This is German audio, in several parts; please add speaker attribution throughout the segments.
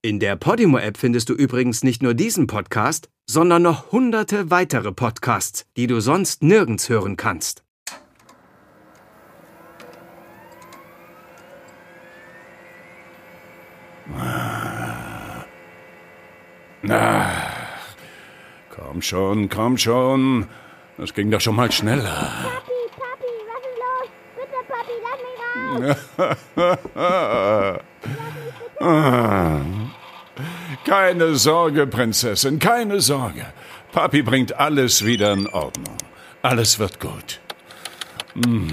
Speaker 1: In der Podimo-App findest du übrigens nicht nur diesen Podcast, sondern noch hunderte weitere Podcasts, die du sonst nirgends hören kannst.
Speaker 2: Ach, komm schon, komm schon. Das ging doch schon mal schneller.
Speaker 3: Papi, Papi, was ist los? Bitte, Papi, lass mich raus.
Speaker 2: Ah. Keine Sorge, Prinzessin, keine Sorge. Papi bringt alles wieder in Ordnung. Alles wird gut. Hm.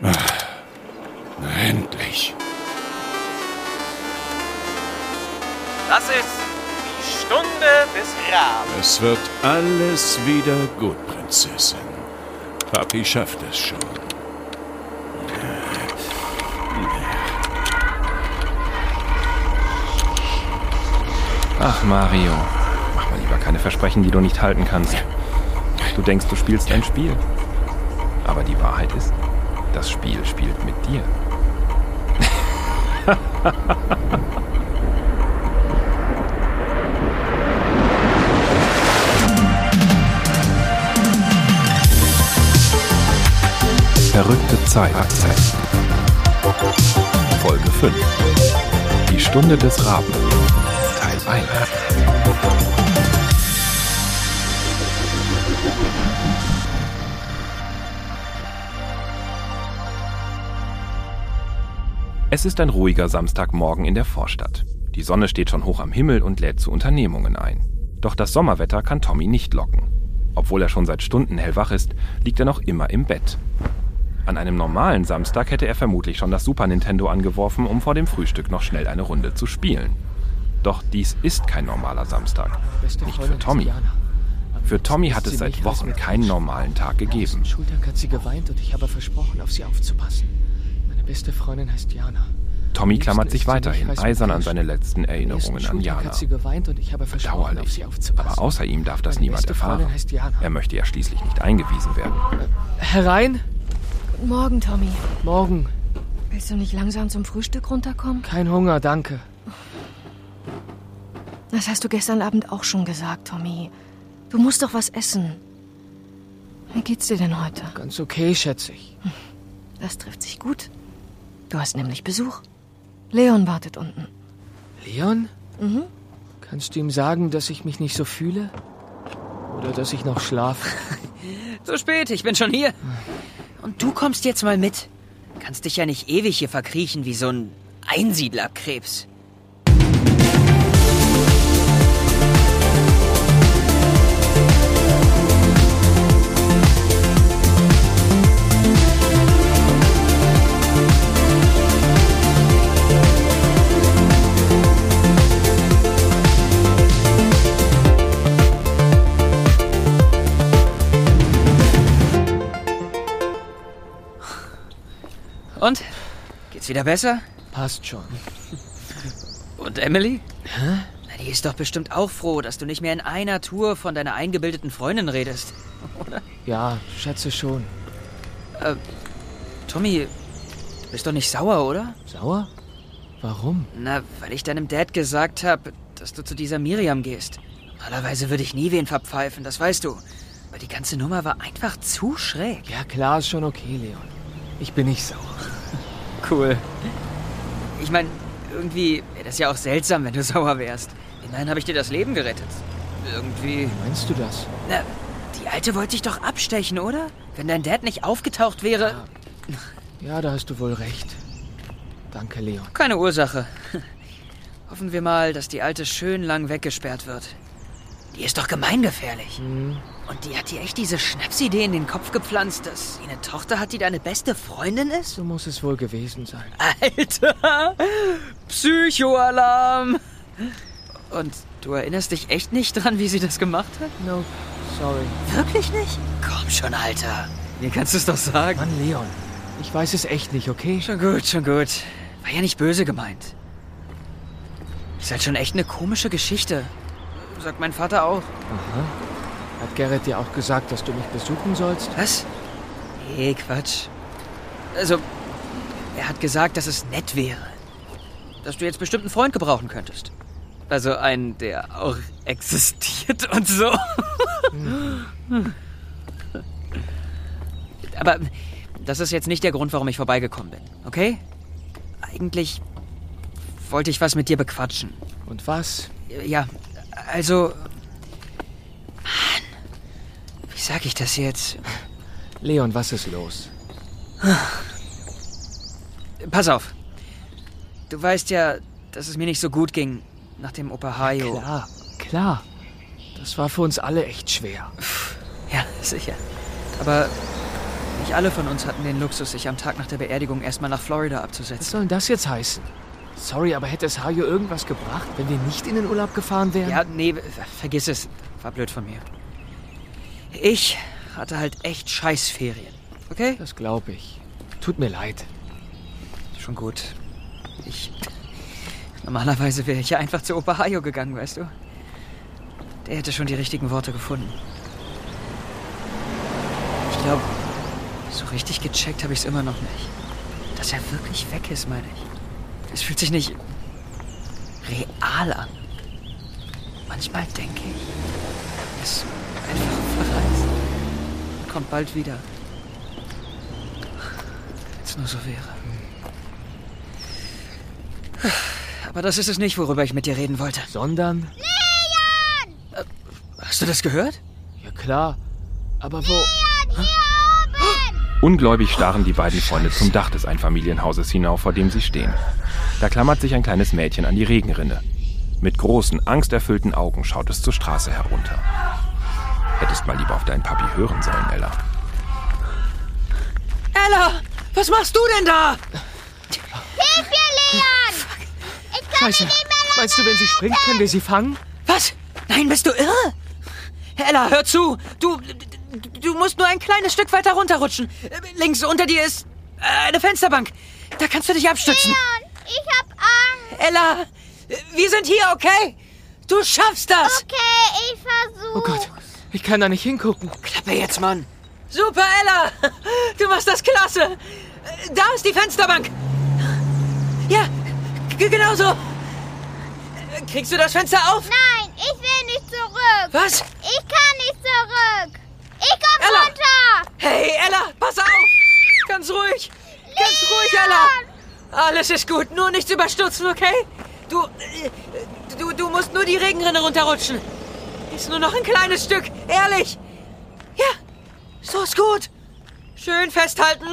Speaker 2: Ah. Endlich.
Speaker 4: Das ist die Stunde des Raben.
Speaker 2: Es wird alles wieder gut, Prinzessin. Papi schafft es schon.
Speaker 5: Ach, Mario. Mach mal lieber keine Versprechen, die du nicht halten kannst. Du denkst, du spielst ein Spiel. Aber die Wahrheit ist, das Spiel spielt mit dir. Verrückte Zeit. Folge 5. Die Stunde des Raben. 1. Es ist ein ruhiger Samstagmorgen in der Vorstadt. Die Sonne steht schon hoch am Himmel und lädt zu Unternehmungen ein. Doch das Sommerwetter kann Tommy nicht locken. Obwohl er schon seit Stunden hellwach ist, liegt er noch immer im Bett. An einem normalen Samstag hätte er vermutlich schon das Super Nintendo angeworfen, um vor dem Frühstück noch schnell eine Runde zu spielen. Doch dies ist kein normaler Samstag. Nicht für Tommy. Für Tommy hat es seit Wochen keinen normalen Tag gegeben.
Speaker 6: Schultag hat sie geweint und ich habe versprochen, auf sie aufzupassen. Meine beste Freundin heißt Jana.
Speaker 5: Tommy
Speaker 6: Am
Speaker 5: klammert sich weiterhin eisern an seine letzten Erinnerungen an Jana. Bedauerlich. Aber außer ihm darf das niemand erfahren. Er möchte ja schließlich nicht eingewiesen werden.
Speaker 6: Herein?
Speaker 7: Guten Morgen, Tommy.
Speaker 6: Morgen.
Speaker 7: Willst du nicht langsam zum Frühstück runterkommen?
Speaker 6: Kein Hunger, danke.
Speaker 7: Das hast du gestern Abend auch schon gesagt, Tommy. Du musst doch was essen. Wie geht's dir denn heute?
Speaker 6: Ganz okay, schätze ich.
Speaker 7: Das trifft sich gut. Du hast nämlich Besuch. Leon wartet unten.
Speaker 6: Leon?
Speaker 7: Mhm.
Speaker 6: Kannst du ihm sagen, dass ich mich nicht so fühle? Oder dass ich noch schlafe?
Speaker 4: So spät, ich bin schon hier. Und du kommst jetzt mal mit. Kannst dich ja nicht ewig hier verkriechen wie so ein Einsiedlerkrebs. Geht's wieder besser?
Speaker 6: Passt schon.
Speaker 4: Und Emily? Hä? Na, die ist doch bestimmt auch froh, dass du nicht mehr in einer Tour von deiner eingebildeten Freundin redest.
Speaker 6: Ja, schätze schon.
Speaker 4: Tommy, du bist doch nicht sauer, oder?
Speaker 6: Sauer? Warum?
Speaker 4: Na, weil ich deinem Dad gesagt habe, dass du zu dieser Miriam gehst. Normalerweise würde ich nie wen verpfeifen, das weißt du. Aber die ganze Nummer war einfach zu schräg.
Speaker 6: Ja, klar, ist schon okay, Leon. Ich bin nicht sauer.
Speaker 4: Cool. Ich meine, irgendwie wäre das ja auch seltsam, wenn du sauer wärst. Immerhin habe ich dir das Leben gerettet. Irgendwie.
Speaker 6: Meinst du das?
Speaker 4: Na, die Alte wollte dich doch abstechen, oder? Wenn dein Dad nicht aufgetaucht wäre.
Speaker 6: Ja, da hast du wohl recht. Danke, Leon.
Speaker 4: Keine Ursache. Hoffen wir mal, dass die Alte schön lang weggesperrt wird. Die ist doch gemeingefährlich. Und die hat dir echt diese Schnapsidee in den Kopf gepflanzt, dass sie eine Tochter hat, die deine beste Freundin ist?
Speaker 6: So muss es wohl gewesen sein.
Speaker 4: Alter! Psychoalarm! Und du erinnerst dich echt nicht dran, wie sie das gemacht hat?
Speaker 6: Nope, sorry.
Speaker 4: Wirklich nicht? Komm schon, Alter. Mir kannst du es doch sagen.
Speaker 6: Mann, Leon. Ich weiß es echt nicht, okay?
Speaker 4: Schon gut, schon gut. War ja nicht böse gemeint. Ist halt schon echt eine komische Geschichte. Sagt mein Vater auch.
Speaker 6: Aha. Hat Gerrit dir auch gesagt, dass du mich besuchen sollst?
Speaker 4: Was? Nee, Quatsch. Also, er hat gesagt, dass es nett wäre. dass du jetzt bestimmt einen Freund gebrauchen könntest. Also einen, der auch existiert und so. Aber das ist jetzt nicht der Grund, warum ich vorbeigekommen bin, okay? Eigentlich wollte ich was mit dir bequatschen.
Speaker 6: Und was?
Speaker 4: Ja, also. Mann. Wie sag ich das jetzt?
Speaker 6: Leon, was ist los?
Speaker 4: Pass auf. Du weißt ja, dass es mir nicht so gut ging nach dem Opa-Hayo.
Speaker 6: Klar, klar. Das war für uns alle echt schwer.
Speaker 4: Ja, sicher. Aber nicht alle von uns hatten den Luxus, sich am Tag nach der Beerdigung erstmal nach Florida
Speaker 6: Was
Speaker 4: abzusetzen.
Speaker 6: soll denn das jetzt heißen? Sorry, aber hätte es Hajo irgendwas gebracht, wenn wir nicht in den Urlaub gefahren wären?
Speaker 4: Ja, nee, vergiss es. War blöd von mir. Ich hatte halt echt Scheißferien. Okay?
Speaker 6: Das glaube ich. Tut mir leid.
Speaker 4: Schon gut. Ich. Normalerweise wäre ich ja einfach zu Opa Hayo gegangen, weißt du? Der hätte schon die richtigen Worte gefunden. Ich glaube, so richtig gecheckt habe ich es immer noch nicht. Dass er wirklich weg ist, meine ich. Es fühlt sich nicht real an. Manchmal denke ich, er ist einfach verreist. Und kommt bald wieder. Wenn es nur so wäre. Aber das ist es nicht, worüber ich mit dir reden wollte.
Speaker 6: Sondern?
Speaker 4: Hast du das gehört?
Speaker 6: Ja klar. Aber wo?
Speaker 5: Ungläubig starren die beiden Freunde zum Dach des Einfamilienhauses hinauf, vor dem sie stehen. Da klammert sich ein kleines Mädchen an die Regenrinne. Mit großen, angsterfüllten Augen schaut es zur Straße herunter. Hättest mal lieber auf deinen Papi hören sollen, Ella.
Speaker 4: Ella! Was machst du denn da?
Speaker 3: Hilf mir, Leon! Ich kann
Speaker 6: Scheiße.
Speaker 3: nicht mehr
Speaker 6: Meinst du, wenn sie springt, können wir sie fangen?
Speaker 4: Was? Nein, bist du irre? Ella, hör zu! Du. Du musst nur ein kleines Stück weiter runterrutschen. Links unter dir ist äh, eine Fensterbank. Da kannst du dich abstützen.
Speaker 3: Leon, ich hab Angst.
Speaker 4: Ella, wir sind hier, okay? Du schaffst das!
Speaker 3: Okay, ich versuch's.
Speaker 6: Oh Gott, ich kann da nicht hingucken.
Speaker 4: Klappe jetzt, Mann. Super, Ella! Du machst das klasse! Da ist die Fensterbank! Ja, genau so! Kriegst du das Fenster auf?
Speaker 3: Nein, ich will nicht zurück.
Speaker 4: Was?
Speaker 3: Ich kann nicht zurück.
Speaker 4: Ella!
Speaker 3: runter.
Speaker 4: Hey, Ella, pass auf! Ganz ruhig! Ganz ruhig, Ella! Alles ist gut, nur nichts überstürzen, okay? Du, äh, du, du musst nur die Regenrinne runterrutschen. Ist nur noch ein kleines Stück, ehrlich. Ja, so ist gut. Schön festhalten.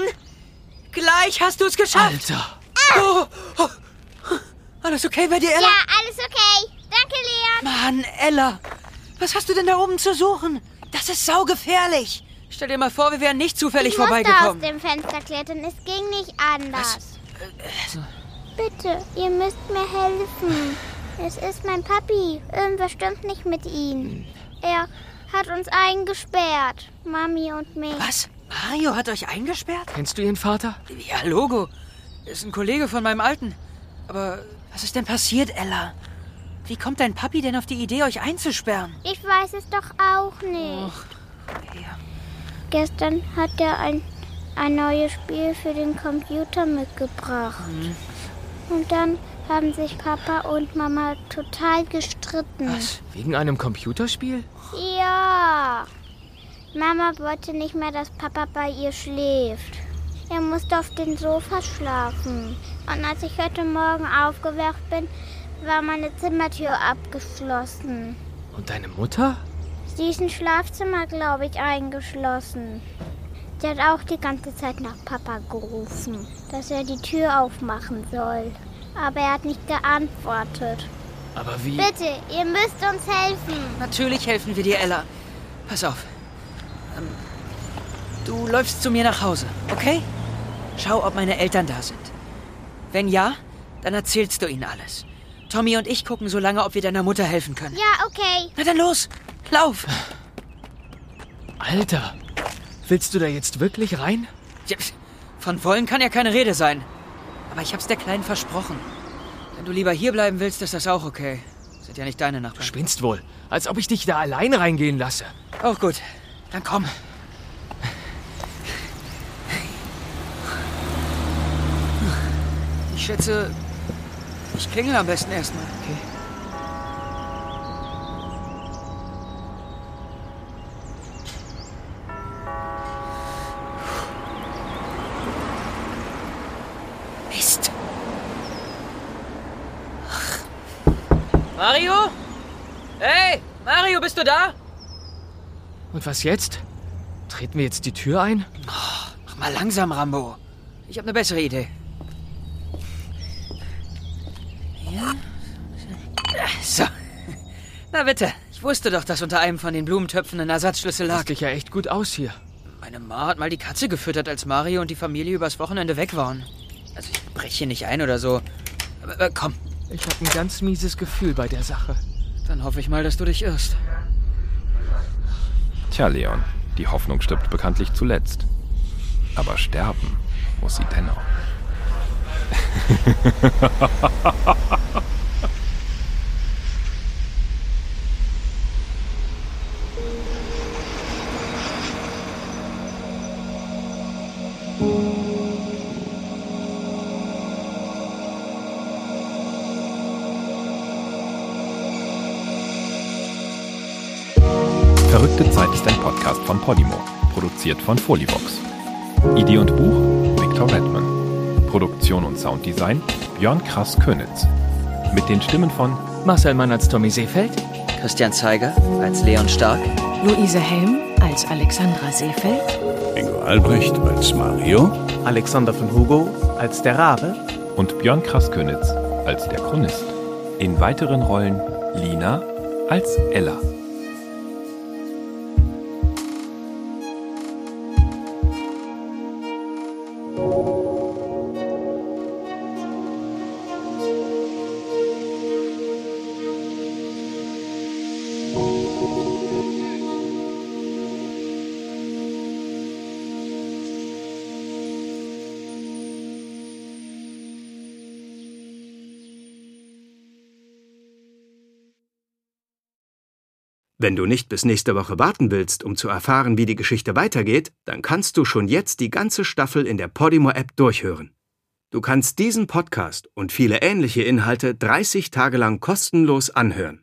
Speaker 4: Gleich hast du es geschafft.
Speaker 6: Alter.
Speaker 4: Oh, oh. Alles okay bei dir, Ella?
Speaker 3: Ja, alles okay. Danke, Leon.
Speaker 4: Mann, Ella, was hast du denn da oben zu suchen? Das ist saugefährlich. Stell dir mal vor, wir wären nicht zufällig
Speaker 3: ich musste aus
Speaker 4: vorbeigekommen.
Speaker 3: dem Fenster klettern. Es ging nicht anders. Bitte, ihr müsst mir helfen. Es ist mein Papi. Irgendwas stimmt nicht mit ihm. Er hat uns eingesperrt. Mami und mich.
Speaker 4: Was? Mario hat euch eingesperrt?
Speaker 6: Kennst du ihren Vater?
Speaker 4: Ja, Logo. Ist ein Kollege von meinem Alten. Aber was ist denn passiert, Ella? Wie kommt dein Papi denn auf die Idee, euch einzusperren?
Speaker 3: Ich weiß es doch auch nicht.
Speaker 4: Ja.
Speaker 3: Gestern hat er ein, ein neues Spiel für den Computer mitgebracht. Und dann haben sich Papa und Mama total gestritten.
Speaker 4: Was?
Speaker 6: Wegen einem Computerspiel?
Speaker 3: Ja. Mama wollte nicht mehr, dass Papa bei ihr schläft. Er musste auf dem Sofa schlafen. Und als ich heute Morgen aufgewacht bin, war meine Zimmertür abgeschlossen.
Speaker 6: Und deine Mutter?
Speaker 3: Sie ist im Schlafzimmer, glaube ich, eingeschlossen. Sie hat auch die ganze Zeit nach Papa gerufen, dass er die Tür aufmachen soll. Aber er hat nicht geantwortet.
Speaker 6: Aber wie?
Speaker 3: Bitte, ihr müsst uns helfen.
Speaker 4: Natürlich helfen wir dir, Ella. Pass auf. Ähm, du läufst zu mir nach Hause, okay? Schau, ob meine Eltern da sind. Wenn ja, dann erzählst du ihnen alles. Tommy und ich gucken so lange, ob wir deiner Mutter helfen können.
Speaker 3: Ja, okay.
Speaker 4: Na dann los, lauf.
Speaker 6: Alter. Willst du da jetzt wirklich rein?
Speaker 4: Ja, Von wollen kann ja keine Rede sein. Aber ich hab's der Kleinen versprochen. Wenn du lieber hier bleiben willst, ist das auch okay. Sind ja nicht deine
Speaker 6: Du
Speaker 4: Nachbarn.
Speaker 6: spinnst wohl. Als ob ich dich da allein reingehen lasse.
Speaker 4: Auch gut. Dann komm. Ich schätze, Ich klingel am besten erstmal.
Speaker 6: Okay.
Speaker 4: Mist. Mario? Hey, Mario, bist du da?
Speaker 6: Und was jetzt? Treten wir jetzt die Tür ein?
Speaker 4: Mach mal langsam, Rambo. Ich habe eine bessere Idee. Ja. So. Na bitte. Ich wusste doch, dass unter einem von den Blumentöpfen ein Ersatzschlüssel lag.
Speaker 6: Sieht dich ja echt gut aus hier.
Speaker 4: Meine Ma hat mal die Katze gefüttert, als Mario und die Familie übers Wochenende weg waren. Also ich breche hier nicht ein oder so. Aber, aber komm,
Speaker 6: Ich habe ein ganz mieses Gefühl bei der Sache.
Speaker 4: dann hoffe ich mal, dass du dich irrst.
Speaker 5: Tja, Leon, die Hoffnung stirbt bekanntlich zuletzt. Aber sterben muss sie dennoch. Podimo, produziert von Folivox. Idee und Buch Victor Redman. Produktion und Sounddesign Björn Krass Könitz. Mit den Stimmen von
Speaker 6: Marcel Mann als Tommy Seefeld.
Speaker 4: Christian Zeiger als Leon Stark.
Speaker 7: Luise Helm als Alexandra Seefeld.
Speaker 2: Ingo Albrecht als Mario.
Speaker 8: Alexander von Hugo als der Rabe,
Speaker 5: und Björn Krass Könitz als der Chronist. In weiteren Rollen Lina als Ella.
Speaker 1: Wenn du nicht bis nächste Woche warten willst, um zu erfahren, wie die Geschichte weitergeht, dann kannst du schon jetzt die ganze Staffel in der Podimo-App durchhören. Du kannst diesen Podcast und viele ähnliche Inhalte 30 Tage lang kostenlos anhören.